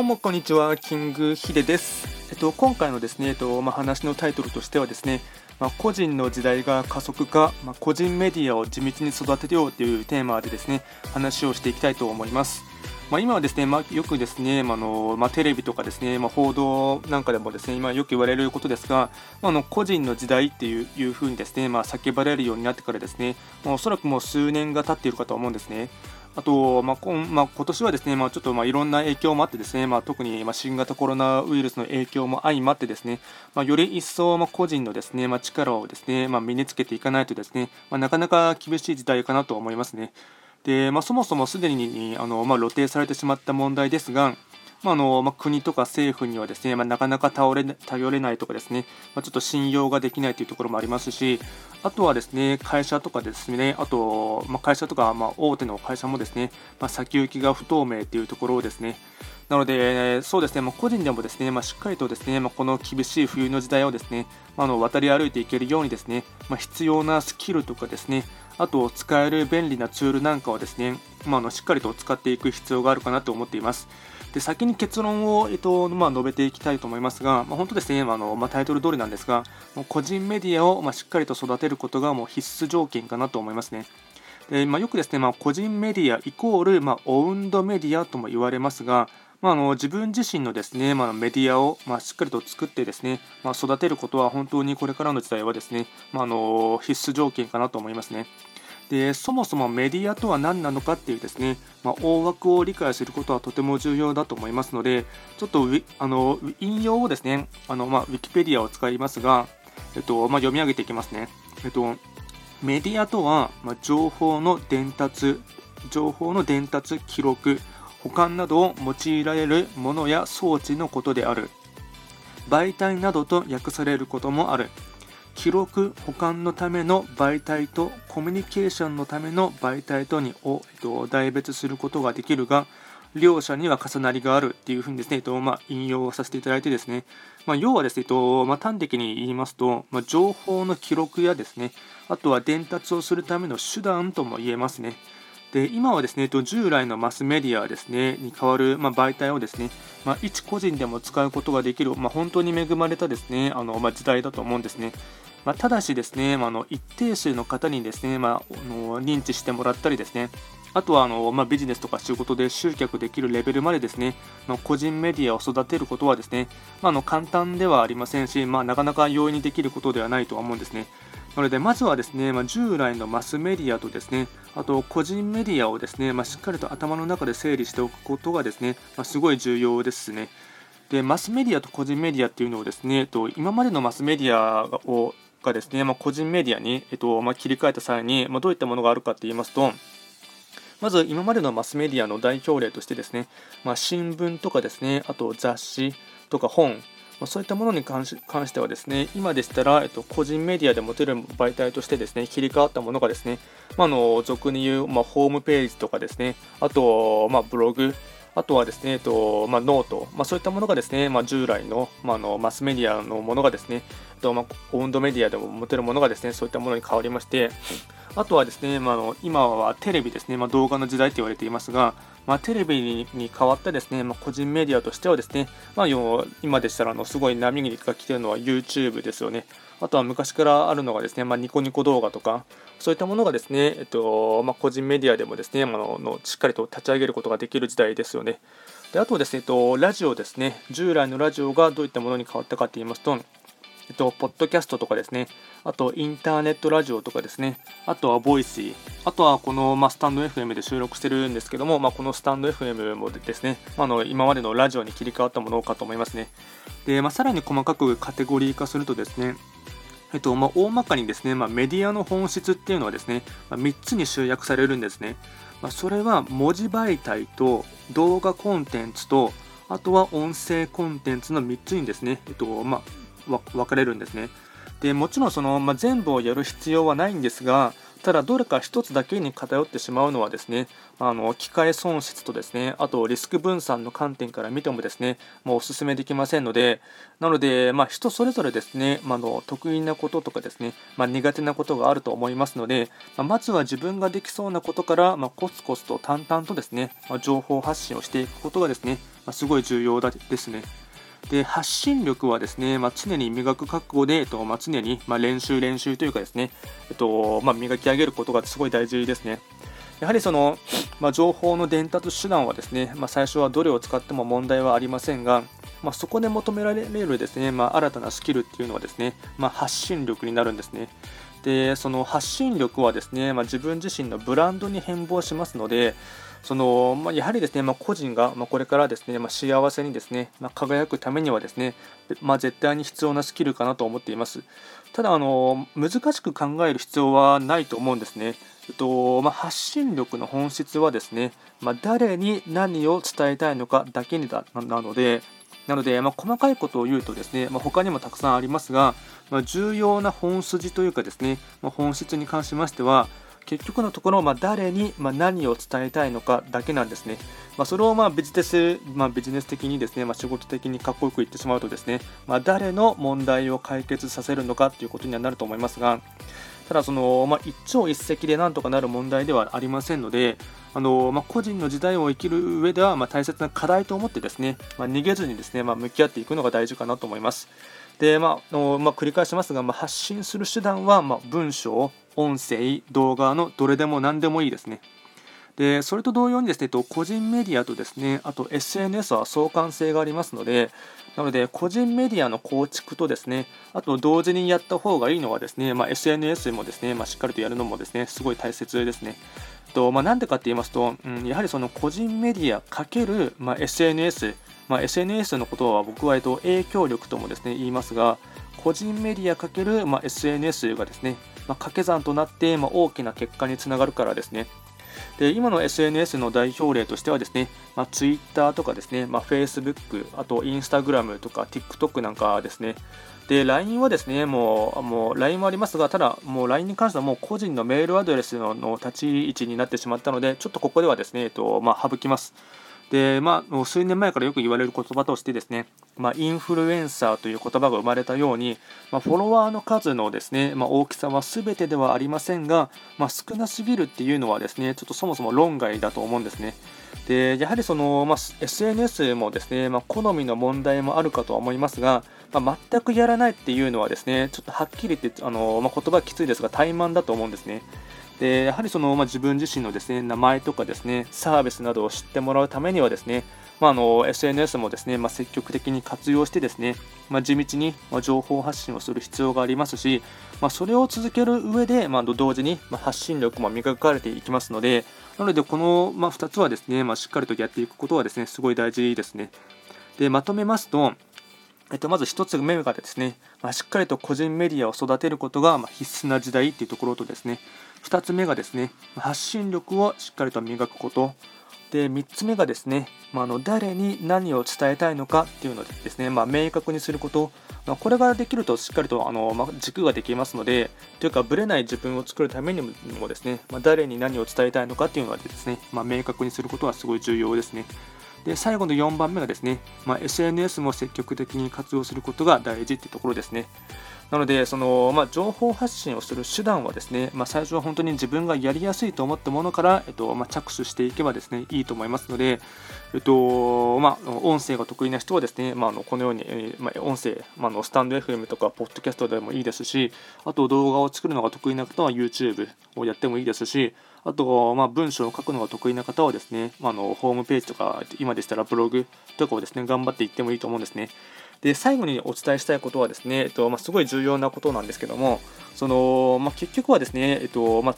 どうもこんにちは、キングヒデです。えっと、今回のですね、えっとまあ、話のタイトルとしてはですね、まあ、個人の時代が加速化、まあ、個人メディアを地道に育てようというテーマでですね、話をしていきたいと思います。まあ、今はですね、まあ、よくですね、まあのまあ、テレビとかですね、まあ、報道なんかでもですね、今よく言われることですが、まあ、の個人の時代っていういうふうにですね、まあ、叫ばれるようになってからですね、まあ、おそらくもう数年が経っているかと思うんですね。あと、まあ今まあ、今年はですね、まあ、ちょっとまあいろんな影響もあってですね、まあ、特にまあ新型コロナウイルスの影響も相まってですね、まあ、より一層まあ個人のですね、まあ、力をですね、まあ、身につけていかないとですね、まあ、なかなか厳しい時代かなと思いますね。で、まあ、そもそもすでにあの、まあ、露呈されてしまった問題ですが、まあのまあ、国とか政府にはですね、まあ、なかなか頼れ頼れないとかですね、まあ、ちょっと信用ができないというところもありますし、あとはですね、会社とかですね、あと、まあ、会社とか、まあ、大手の会社もですね、まあ、先行きが不透明というところをですね、なので、そうですね、まあ、個人でもですね、まあ、しっかりとですね、まあ、この厳しい冬の時代をですね、まあ、の渡り歩いていけるようにですね、ま、必要なスキルとかですね、あと使える便利なツールなんかをですね、まあ、のしっかりと使っていく必要があるかなと思っています。で先に結論を、えっとまあ、述べていきたいと思いますが、まあ、本当ですね、まあのまあ、タイトル通りなんですが、もう個人メディアを、まあ、しっかりと育てることがもう必須条件かなと思いますね。でまあ、よくですね、まあ、個人メディアイコール、まあ、オウンドメディアとも言われますが、まあ、あの自分自身のですね、まあ、メディアを、まあ、しっかりと作ってですね、まあ、育てることは本当にこれからの時代はですね、まあ、あの必須条件かなと思いますね。でそもそもメディアとは何なのかっていうですね、まあ、大枠を理解することはとても重要だと思いますので、ちょっとあの引用をですね、あのまあ、ウィキペディアを使いますが、えっとまあ、読み上げていきますね。えっと、メディアとは、まあ、情報の伝達、情報の伝達、記録、保管などを用いられるものや装置のことである。媒体などと訳されることもある。記録保管のための媒体とコミュニケーションのための媒体とにを、えっと、代別することができるが両者には重なりがあるっていうふうにですね、えっとまあ、引用させていただいてですね、まあ、要はですね、えっとまあ、端的に言いますと、ま、情報の記録やですね、あとは伝達をするための手段とも言えますね。で今はですね、従来のマスメディアですねに代わる、まあ、媒体をですね、まあ、一個人でも使うことができる、まあ、本当に恵まれたですねあの、まあ時代だと思うんですね。まあただしですね、まあ、の一定数の方にですね、まあ、の認知してもらったりですね、あとはあの、まあ、ビジネスとか仕事で集客できるレベルまでですね、ま個人メディアを育てることはですね、まあ、の簡単ではありませんし、まあ、なかなか容易にできることではないとは思うんですね。なので、まずはですね、まあ、従来のマスメディアとですね、あと個人メディアをですね、まあ、しっかりと頭の中で整理しておくことがですね、まあ、すごい重要ですね。で、マスメディアと個人メディアっていうのをですね、と今までのマスメディアをがですね、ま個人メディアに、えっとま切り替えた際に、まどういったものがあるかって言いますと、まず今までのマスメディアの代表例としてですね、ま新聞とかですね、あと雑誌とか本、まそういったものに関してはですね、今でしたら、えっと、個人メディアで持てる媒体としてですね、切り替わったものがですね、まあ、の俗に言う、まあ、ホームページとかですね、あと、まあ、ブログ、あとはですね、えっとまあ、ノート、まあ、そういったものがですね、まあ、従来の,、まあ、のマスメディアのものがですね、とまあ、オウンドメディアでも持てるものがですね、そういったものに変わりまして、あとはですね、まあ、の今はテレビですね、まあ、動画の時代と言われていますが、まあ、テレビに変わったですね、ま、個人メディアとしてはですね、まあ、今でしたらあのすごい波が来ているのは YouTube ですよね。あとは昔からあるのがですね、ま、ニコニコ動画とか、そういったものがですね、えっとま、個人メディアでもですね、あのしっかりと立ち上げることができる時代ですよね。であとですね、えっと、ラジオですね、従来のラジオがどういったものに変わったかと言いますと、えっと、ポッドキャストとかですね、あとインターネットラジオとかですね、あとはボイシー、あとはこの、まあ、スタンド FM で収録してるんですけども、まあ、このスタンド FM もですね、あ、の今までのラジオに切り替わったものかと思いますね。で、まあ、さらに細かくカテゴリー化するとですね、えっとまあ、大まかにですね、まあ、メディアの本質っていうのはですね、まあ、3つに集約されるんですね。まあ、それは文字媒体と動画コンテンツとあとは音声コンテンツの3つにですね、えっとまあ、分かれるんですね。でもちろんその、まあ、全部をやる必要はないんですが、ただ、どれか1つだけに偏ってしまうのはですね、あの機械損失とですね、あとリスク分散の観点から見てもですね、もうお勧めできませんので、なので、まあ、人それぞれですね、まあの得意なこととかですね、まあ、苦手なことがあると思いますので、ままずは自分ができそうなことから、まコツコツと淡々とですね、ま情報発信をしていくことがですね、ますごい重要だですね。で発信力はですね、まあ、常に磨く覚悟で、えっとまあ、常に、まあ練習、練習というかですね、えっとまあ、磨き上げることがすごい大事ですね。やはりその、まあ、情報の伝達手段はですね、まあ、最初はどれを使っても問題はありませんが、まあ、そこで求められるですね、ま新たなスキルっていうのはですね、ま発信力になるんですね。でその発信力はですね、ま自分自身のブランドに変貌しますので、そのまあ、やはりですね、まあ、個人が、まあ、これからですね、ま幸せにですね、ま輝くためにはですね、ま絶対に必要なスキルかなと思っています。ただあの、難しく考える必要はないと思うんですね。えっとま発信力の本質はですね、ま誰に何を伝えたいのかだけにだなので、なので、ま細かいことを言うとですね、ま他にもたくさんありますが、ま重要な本筋というかですね、ま本質に関しましては、結局のところ、まあ、誰に、まあ、何を伝えたいのかだけなんですね。まあ、それをまあビジネス、まあ、ビジネス的にですね、まあ、仕事的にかっこよく言ってしまうとですね、まあ、誰の問題を解決させるのかということにはなると思いますが、ただその、まあ、一朝一夕でなんとかなる問題ではありませんので、あのまあ、個人の時代を生きる上では、まあ、大切な課題と思ってですね、まあ、逃げずにですね、まあ、向き合っていくのが大事かなと思います。で、まあのまあ、繰り返しますが、まあ、発信する手段は、まあ、文章、音声、動画のどれでも何でもいいですね。でそれと同様にですね、個人メディアとですね、あと SNS は相関性がありますので、なので、個人メディアの構築とですね、あと同時にやった方がいいのはですね、まあ、SNS もですね、まあ、しっかりとやるのもですね、すごい大切ですね。とまあ、なんでかって言いますと、うん、やはりその個人メディア×、まあ、SNS、まあ、SNS のことは僕は、えっと、影響力ともですね言いますが、個人メディア×、まあ、SNS がですね、まあ、掛け算となって、まあ、大きな結果につながるからですね。で今の SNS の代表例としてはですね、まあ、Twitter とかですね、まあ、Facebook、あと Instagram とか TikTok なんかですね、で、LINE はですね、もう、もう LINE もありますが、ただ、もう LINE に関してはもう個人のメールアドレスの立ち位置になってしまったので、ちょっとここではですね、えっと、まあ、省きます。で、まあ、数年前からよく言われる言葉としてですね、まあ、インフルエンサーという言葉が生まれたように、まあ、フォロワーの数のですね、まあ、大きさは全てではありませんが、ま、少なすぎるっていうのはですね、ちょっとそもそも論外だと思うんですね。でやはりその、まあ、SNS もですね、まあ、好みの問題もあるかとは思いますが、まあ、全くやらないっていうのはですね、ちょっとはっきり言って、あのま、言葉はきついですが、怠慢だと思うんですね。でやはりその、まあ、自分自身のですね名前とかですねサービスなどを知ってもらうためにはですね、まあ、の SNS もですね、まあ、積極的に活用してですね、ま、地道に、情報発信をする必要がありますし、ま、それを続ける上で、まあ、同時に、発信力も磨かれていきますのでなのでこの、ま2つはですね、ましっかりとやっていくことはですねすごい大事ですね。でまとめますとえっと、まず1つ目がですね、まあ、しっかりと個人メディアを育てることが必須な時代っていうところとですね、2つ目がですね、発信力をしっかりと磨くこと。で、3つ目がですね、まあ、の誰に何を伝えたいのかっていうのでですね、まあ、明確にすること。まあ、これができるとしっかりとあの、ま、軸ができますので、というか、ぶれない自分を作るためにもですね、ま、誰に何を伝えたいのかっていうのはですね、ま、明確にすることはすごい重要ですね。で最後の4番目がですね、まあ、SNS も積極的に活用することが大事ってところですね。なので、そのまあ、情報発信をする手段はですね、まあ、最初は本当に自分がやりやすいと思ったものから、えっとまあ、着手していけばですねいいと思いますので、えっとまあ、音声が得意な人はですね、まあ、のこのように、え、まあ、音声、まあ、のスタンド FM とか、ポッドキャストでもいいですし、あと動画を作るのが得意な方は YouTube をやってもいいですし、あと、まあ、文章を書くのが得意な方はですね、まあ、のホームページとか、今でしたらブログとかをですね、頑張っていってもいいと思うんですね。で最後にお伝えしたいことはですね、えっとまあ、すごい重要なことなんですけどもその、まあ、結局はですね、えっとまあ、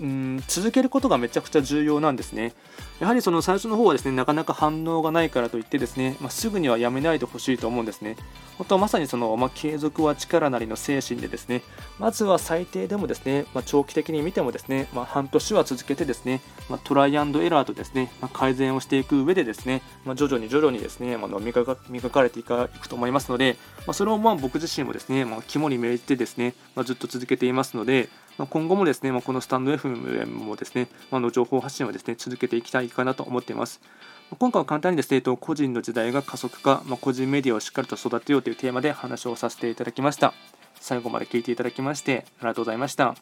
うん続けることがめちゃくちゃ重要なんですね。やはりその最初の方はですねなかなか反応がないからといってですね、まあ、すぐにはやめないでほしいと思うんですね。本当はまさにその、まあ、継続は力なりの精神でですねまずは最低でもですね、まあ、長期的に見てもですね、まあ、半年は続けてですね、まトライアンドエラーとですね、ま改善をしていく上でですね、ま徐々に徐々にですね、まあ、磨か磨かれていくと思思いますので、まそれをまあ僕自身もですね、ま肝に銘じてですね、まずっと続けていますので、ま今後もですね、まこのスタンド FM もですね、まあの情報発信をですね続けていきたいかなと思っています。今回は簡単にですね、個人の時代が加速化、ま個人メディアをしっかりと育てようというテーマで話をさせていただきました。最後まで聞いていただきましてありがとうございました。